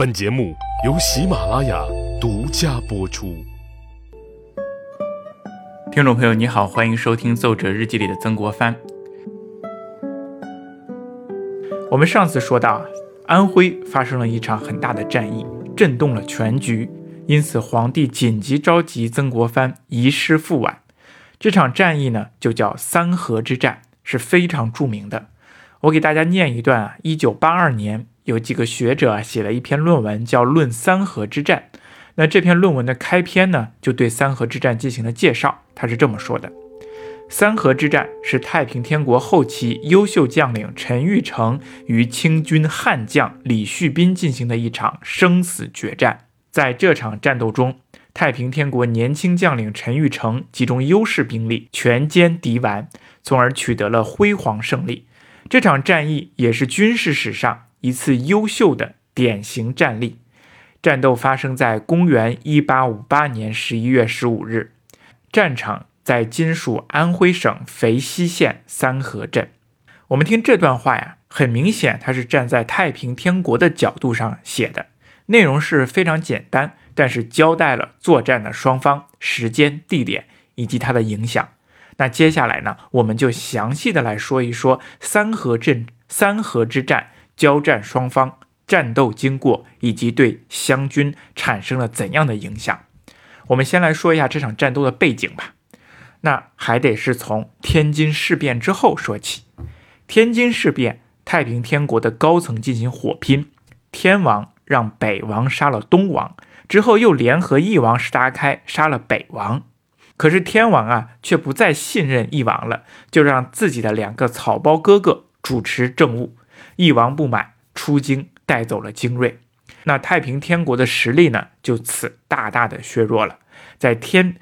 本节目由喜马拉雅独家播出。听众朋友，你好，欢迎收听《奏折日记》里的曾国藩。我们上次说到，安徽发生了一场很大的战役，震动了全局，因此皇帝紧急召集曾国藩移师赴皖。这场战役呢，就叫三河之战，是非常著名的。我给大家念一段啊，一九八二年。有几个学者写了一篇论文，叫《论三河之战》。那这篇论文的开篇呢，就对三河之战进行了介绍。他是这么说的：三河之战是太平天国后期优秀将领陈玉成与清军悍将李旭斌进行的一场生死决战。在这场战斗中，太平天国年轻将领陈玉成集中优势兵力，全歼敌顽，从而取得了辉煌胜利。这场战役也是军事史上。一次优秀的典型战例，战斗发生在公元一八五八年十一月十五日，战场在今属安徽省肥西县三河镇。我们听这段话呀，很明显，它是站在太平天国的角度上写的，内容是非常简单，但是交代了作战的双方、时间、地点以及它的影响。那接下来呢，我们就详细的来说一说三河镇三河之战。交战双方战斗经过以及对湘军产生了怎样的影响？我们先来说一下这场战斗的背景吧。那还得是从天津事变之后说起。天津事变，太平天国的高层进行火拼，天王让北王杀了东王，之后又联合翼王石达开杀了北王。可是天王啊，却不再信任翼王了，就让自己的两个草包哥哥主持政务。翼王不满，出京带走了精锐，那太平天国的实力呢，就此大大的削弱了。在天，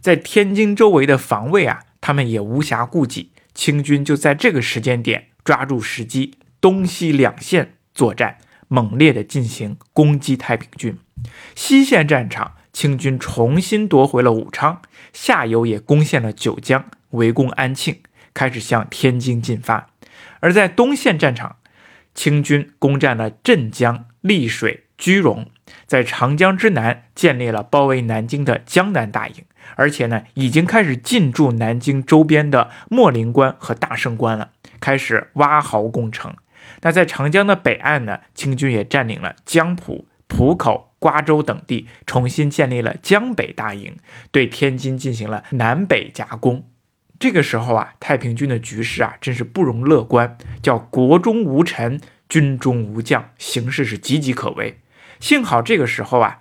在天津周围的防卫啊，他们也无暇顾及。清军就在这个时间点抓住时机，东西两线作战，猛烈的进行攻击太平军。西线战场，清军重新夺回了武昌，下游也攻陷了九江，围攻安庆，开始向天津进发。而在东线战场，清军攻占了镇江、丽水、居庸，在长江之南建立了包围南京的江南大营，而且呢，已经开始进驻南京周边的秣陵关和大胜关了，开始挖壕攻城。那在长江的北岸呢，清军也占领了江浦、浦口、瓜州等地，重新建立了江北大营，对天津进行了南北夹攻。这个时候啊，太平军的局势啊，真是不容乐观，叫国中无臣，军中无将，形势是岌岌可危。幸好这个时候啊，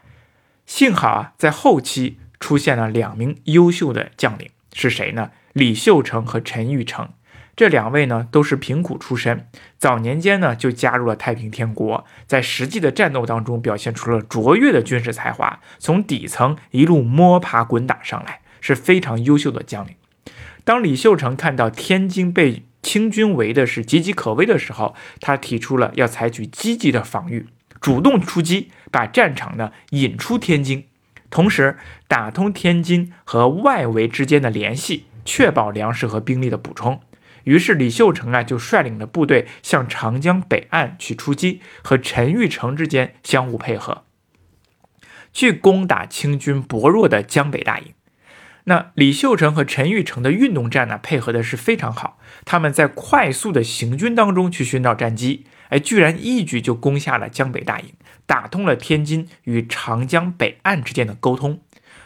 幸好啊，在后期出现了两名优秀的将领，是谁呢？李秀成和陈玉成这两位呢，都是贫苦出身，早年间呢就加入了太平天国，在实际的战斗当中表现出了卓越的军事才华，从底层一路摸爬滚打上来，是非常优秀的将领。当李秀成看到天津被清军围的是岌岌可危的时候，他提出了要采取积极的防御，主动出击，把战场呢引出天津，同时打通天津和外围之间的联系，确保粮食和兵力的补充。于是李秀成啊就率领着部队向长江北岸去出击，和陈玉成之间相互配合，去攻打清军薄弱的江北大营。那李秀成和陈玉成的运动战呢，配合的是非常好。他们在快速的行军当中去寻找战机，哎，居然一举就攻下了江北大营，打通了天津与长江北岸之间的沟通。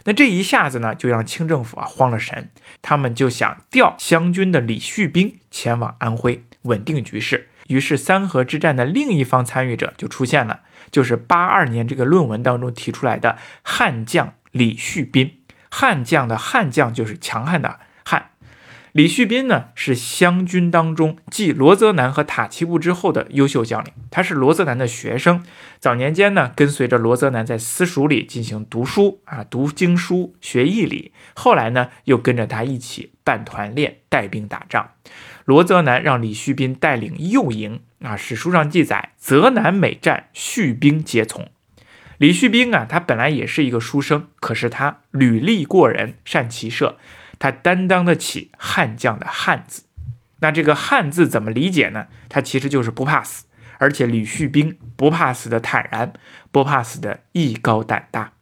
那这一下子呢，就让清政府啊慌了神，他们就想调湘军的李旭兵前往安徽稳定局势。于是三河之战的另一方参与者就出现了，就是八二年这个论文当中提出来的悍将李旭斌。悍将的悍将就是强悍的悍，李旭斌呢是湘军当中继罗泽南和塔奇布之后的优秀将领，他是罗泽南的学生，早年间呢跟随着罗泽南在私塾里进行读书啊，读经书学义理，后来呢又跟着他一起办团练带兵打仗。罗泽南让李旭斌带领右营啊，史书上记载泽南每战，蓄兵皆从。李旭斌啊，他本来也是一个书生，可是他履历过人，善骑射，他担当得起悍将的悍字。那这个悍字怎么理解呢？他其实就是不怕死，而且李旭兵不怕死的坦然，不怕死的艺高胆大。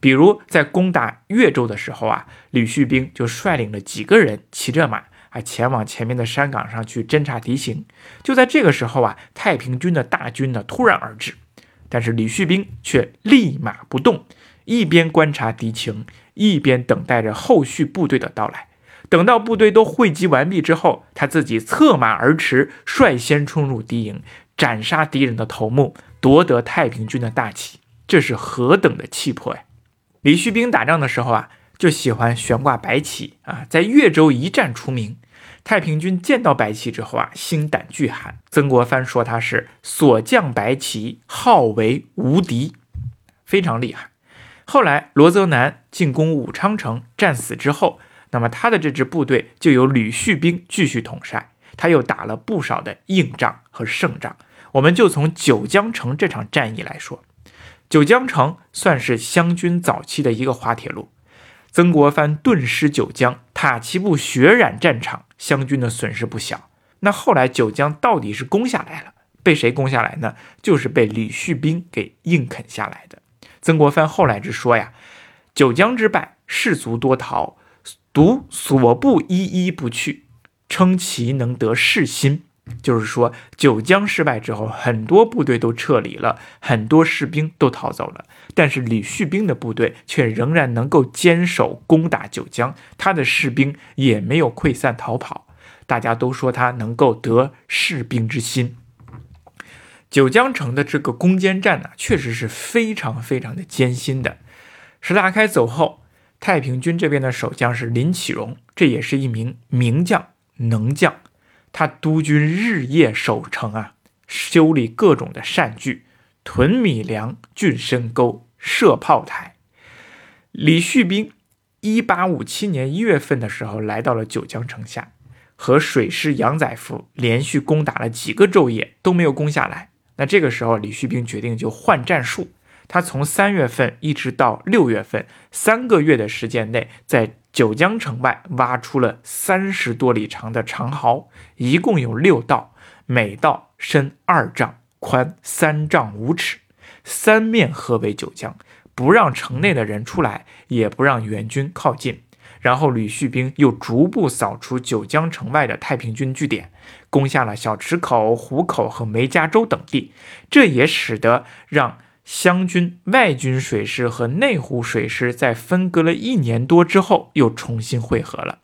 比如在攻打越州的时候啊，李旭兵就率领了几个人骑着马，啊前往前面的山岗上去侦察敌情。就在这个时候啊，太平军的大军呢突然而至，但是李旭兵却立马不动，一边观察敌情，一边等待着后续部队的到来。等到部队都汇集完毕之后，他自己策马而驰，率先冲入敌营，斩杀敌人的头目，夺得太平军的大旗。这是何等的气魄呀！李旭兵打仗的时候啊，就喜欢悬挂白旗啊，在越州一战出名。太平军见到白旗之后啊，心胆俱寒。曾国藩说他是所降白旗，号为无敌，非常厉害。后来罗泽南进攻武昌城，战死之后，那么他的这支部队就由吕旭兵继续统帅。他又打了不少的硬仗和胜仗。我们就从九江城这场战役来说。九江城算是湘军早期的一个滑铁卢，曾国藩顿失九江，塔奇布血染战场，湘军的损失不小。那后来九江到底是攻下来了，被谁攻下来呢？就是被李旭兵给硬啃下来的。曾国藩后来之说呀，九江之败，士卒多逃，独所部一一不去，称其能得士心。就是说，九江失败之后，很多部队都撤离了，很多士兵都逃走了，但是李旭兵的部队却仍然能够坚守攻打九江，他的士兵也没有溃散逃跑，大家都说他能够得士兵之心。九江城的这个攻坚战呢，确实是非常非常的艰辛的。石达开走后，太平军这边的守将是林启荣，这也是一名名将、能将。他督军日夜守城啊，修理各种的善具，屯米粮、浚深沟、设炮台。李旭兵一八五七年一月份的时候来到了九江城下，和水师杨载福连续攻打了几个昼夜都没有攻下来。那这个时候，李旭兵决定就换战术。他从三月份一直到六月份，三个月的时间内，在九江城外挖出了三十多里长的长壕，一共有六道，每道深二丈，宽三丈五尺，三面合围九江，不让城内的人出来，也不让援军靠近。然后吕旭兵又逐步扫除九江城外的太平军据点，攻下了小池口、湖口和梅家洲等地，这也使得让。湘军外军水师和内湖水师在分割了一年多之后又重新汇合了，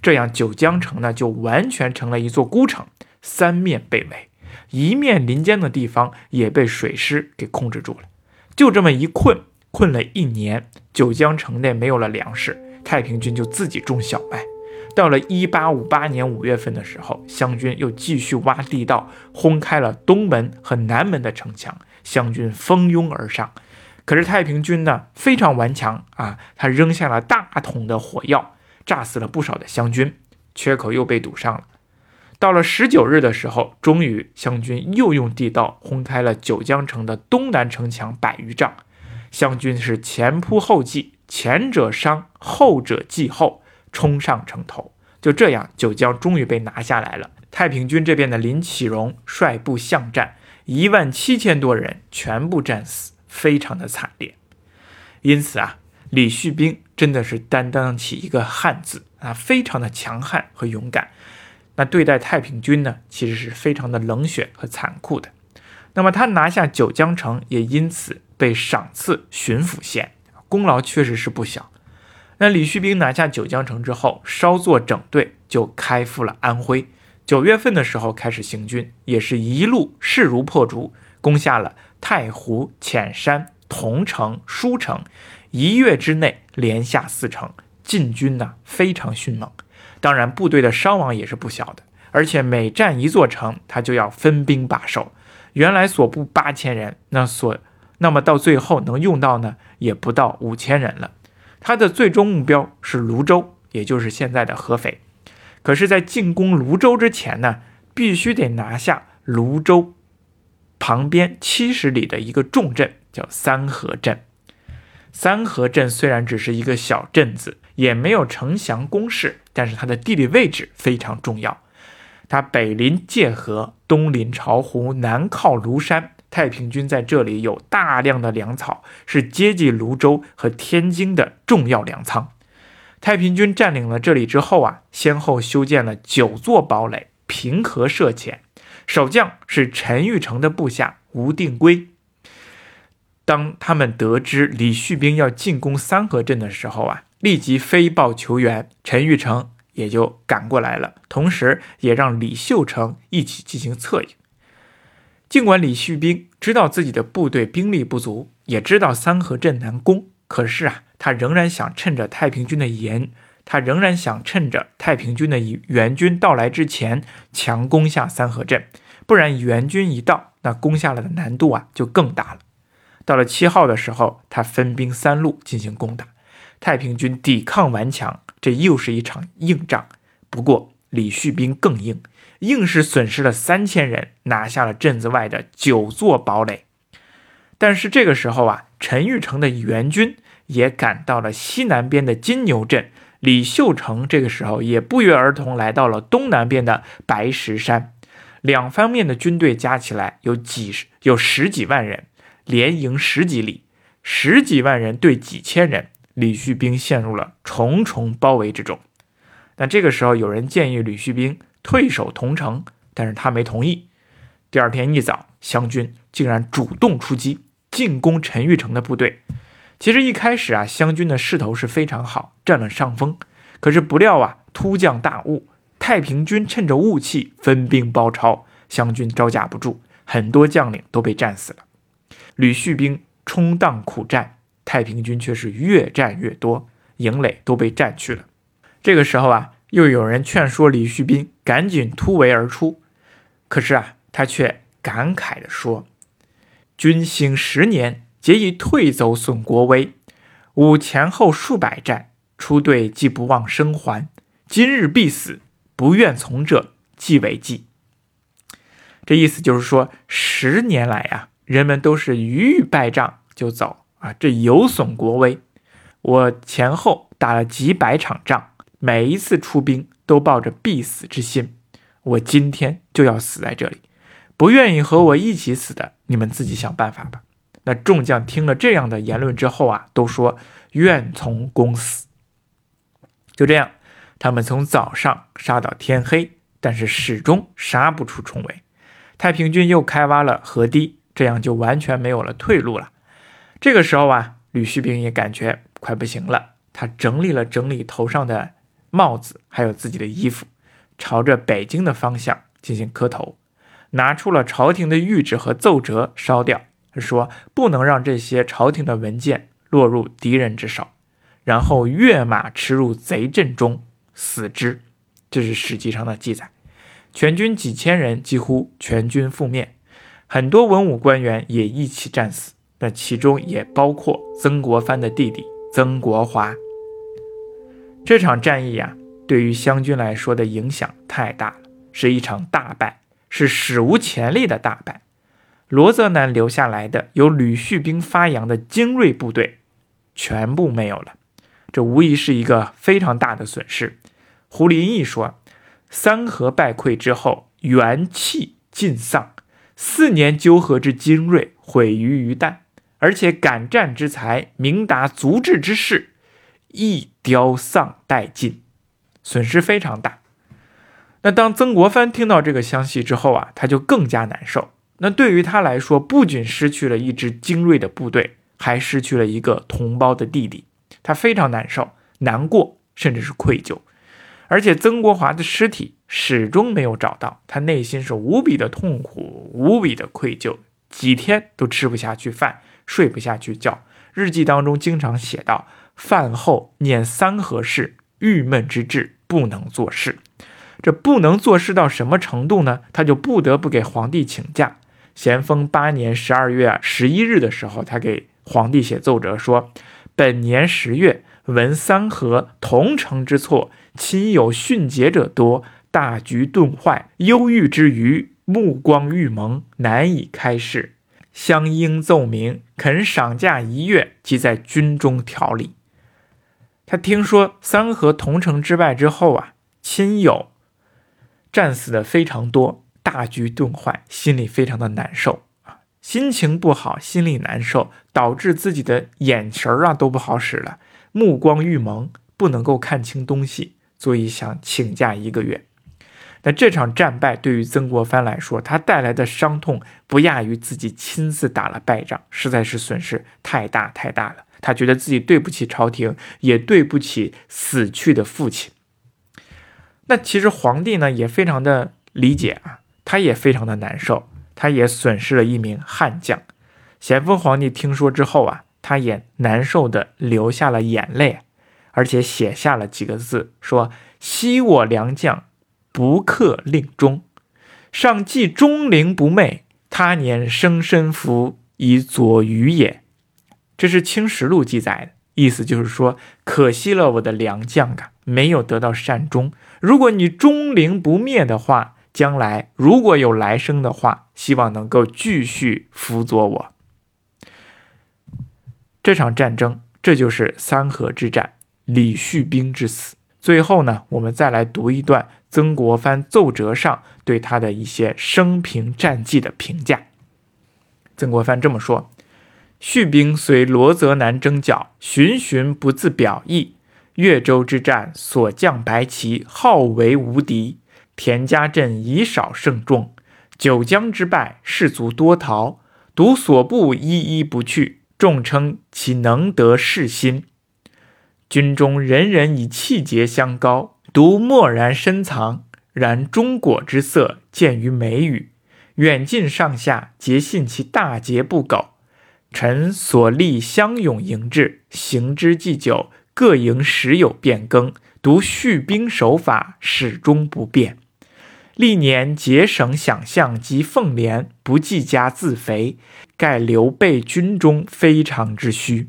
这样九江城呢就完全成了一座孤城，三面被围，一面临江的地方也被水师给控制住了。就这么一困，困了一年，九江城内没有了粮食，太平军就自己种小麦。到了一八五八年五月份的时候，湘军又继续挖地道，轰开了东门和南门的城墙。湘军蜂拥而上，可是太平军呢非常顽强啊，他扔下了大桶的火药，炸死了不少的湘军，缺口又被堵上了。到了十九日的时候，终于湘军又用地道轰开了九江城的东南城墙百余丈，湘军是前仆后继，前者伤，后者继后，冲上城头。就这样，九江终于被拿下来了。太平军这边的林启荣率部巷战。一万七千多人全部战死，非常的惨烈。因此啊，李旭兵真的是担当起一个汉字啊，非常的强悍和勇敢。那对待太平军呢，其实是非常的冷血和残酷的。那么他拿下九江城，也因此被赏赐巡抚衔，功劳确实是不小。那李旭兵拿下九江城之后，稍作整顿，就开赴了安徽。九月份的时候开始行军，也是一路势如破竹，攻下了太湖、潜山、桐城、舒城，一月之内连下四城，进军呢非常迅猛。当然，部队的伤亡也是不小的，而且每占一座城，他就要分兵把守。原来所部八千人，那所那么到最后能用到呢，也不到五千人了。他的最终目标是泸州，也就是现在的合肥。可是，在进攻泸州之前呢，必须得拿下泸州旁边七十里的一个重镇，叫三河镇。三河镇虽然只是一个小镇子，也没有城墙工事，但是它的地理位置非常重要。它北临界河，东临巢湖，南靠庐山。太平军在这里有大量的粮草，是接济泸州和天津的重要粮仓。太平军占领了这里之后啊，先后修建了九座堡垒，平和设潜。守将是陈玉成的部下吴定圭。当他们得知李旭兵要进攻三河镇的时候啊，立即飞报求援，陈玉成也就赶过来了，同时也让李秀成一起进行策应。尽管李旭兵知道自己的部队兵力不足，也知道三河镇难攻，可是啊，他仍然想趁着太平军的援，他仍然想趁着太平军的援军到来之前强攻下三河镇，不然援军一到，那攻下来的难度啊就更大了。到了七号的时候，他分兵三路进行攻打，太平军抵抗顽强，这又是一场硬仗。不过李旭兵更硬，硬是损失了三千人，拿下了镇子外的九座堡垒。但是这个时候啊，陈玉成的援军也赶到了西南边的金牛镇，李秀成这个时候也不约而同来到了东南边的白石山。两方面的军队加起来有几十，有十几万人。连营十几里，十几万人对几千人，李旭兵陷入了重重包围之中。那这个时候，有人建议李旭兵退守同城，但是他没同意。第二天一早，湘军竟然主动出击，进攻陈玉成的部队。其实一开始啊，湘军的势头是非常好，占了上风。可是不料啊，突降大雾，太平军趁着雾气分兵包抄，湘军招架不住，很多将领都被战死了。吕旭兵冲荡苦战，太平军却是越战越多，营垒都被占去了。这个时候啊，又有人劝说李旭兵赶紧突围而出，可是啊，他却感慨地说：“军兴十年，皆以退走损国威。吾前后数百战，出队既不忘生还，今日必死，不愿从者，即为计。”这意思就是说，十年来呀。人们都是一遇败仗就走啊，这有损国威。我前后打了几百场仗，每一次出兵都抱着必死之心。我今天就要死在这里，不愿意和我一起死的，你们自己想办法吧。那众将听了这样的言论之后啊，都说愿从公死。就这样，他们从早上杀到天黑，但是始终杀不出重围。太平军又开挖了河堤。这样就完全没有了退路了。这个时候啊，吕旭兵也感觉快不行了。他整理了整理头上的帽子，还有自己的衣服，朝着北京的方向进行磕头，拿出了朝廷的谕旨和奏折烧掉。他说：“不能让这些朝廷的文件落入敌人之手。”然后跃马驰入贼阵中，死之。这是史记上的记载。全军几千人几乎全军覆灭。很多文武官员也一起战死，那其中也包括曾国藩的弟弟曾国华。这场战役呀，对于湘军来说的影响太大了，是一场大败，是史无前例的大败。罗泽南留下来的由吕旭兵发扬的精锐部队，全部没有了，这无疑是一个非常大的损失。胡林翼说：“三河败溃之后，元气尽丧。”四年纠合之精锐毁于一旦，而且敢战之才、明达足智之士亦凋丧殆尽，损失非常大。那当曾国藩听到这个消息之后啊，他就更加难受。那对于他来说，不仅失去了一支精锐的部队，还失去了一个同胞的弟弟，他非常难受、难过，甚至是愧疚。而且曾国华的尸体始终没有找到，他内心是无比的痛苦，无比的愧疚，几天都吃不下去饭，睡不下去觉。日记当中经常写道：“饭后念三合事，郁闷之至，不能做事。”这不能做事到什么程度呢？他就不得不给皇帝请假。咸丰八年十二月十一日的时候，他给皇帝写奏折说：“本年十月。”闻三河同城之错，亲友殉节者多，大局顿坏，忧郁之余，目光欲蒙，难以开示。相应奏明，肯赏假一月，即在军中调理。他听说三河同城之败之后啊，亲友战死的非常多，大局顿坏，心里非常的难受啊，心情不好，心里难受，导致自己的眼神儿啊都不好使了，目光欲蒙，不能够看清东西，所以想请假一个月。那这场战败对于曾国藩来说，他带来的伤痛不亚于自己亲自打了败仗，实在是损失太大太大了。他觉得自己对不起朝廷，也对不起死去的父亲。那其实皇帝呢也非常的理解啊，他也非常的难受，他也损失了一名悍将。咸丰皇帝听说之后啊，他也难受的流下了眼泪，而且写下了几个字，说：“昔我良将。”不克令终，上既忠陵不昧，他年生身服以佐余也。这是《清实录》记载的意思，就是说，可惜了我的良将啊，没有得到善终。如果你忠陵不灭的话，将来如果有来生的话，希望能够继续辅佐我。这场战争，这就是三河之战，李旭兵之死。最后呢，我们再来读一段。曾国藩奏折上对他的一些生平战绩的评价，曾国藩这么说：“续兵随罗泽南征剿，循循不自表意。越州之战，所将白旗，号为无敌。田家镇以少胜众。九江之败，士卒多逃，独所部一一不去。众称其能得士心。军中人人以气节相高。”独默然深藏，然中果之色见于眉宇，远近上下皆信其大节不苟。臣所立相勇迎至，行之既久，各营时有变更，独蓄兵守法始终不变。历年节省饷项及俸连，不计加自肥，盖刘备军中非常之需。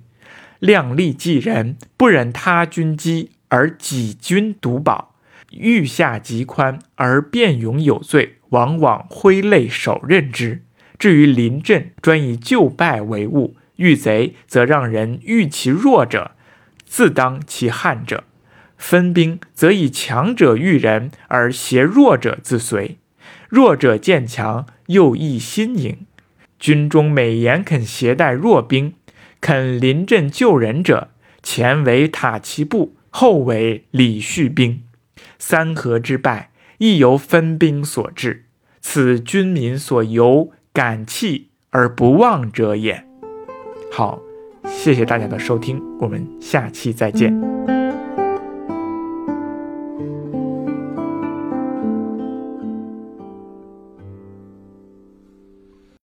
量力济人，不忍他军饥。而己军独保，欲下极宽而辩勇有罪，往往挥泪手刃之。至于临阵，专以就败为务；遇贼，则让人遇其弱者，自当其悍者。分兵，则以强者遇人，而挟弱者自随。弱者见强，又益新颖。军中每言肯携带弱兵，肯临阵救人者，前为塔其部。后为李续兵，三河之败亦由分兵所致，此军民所由感泣而不忘者也。好，谢谢大家的收听，我们下期再见。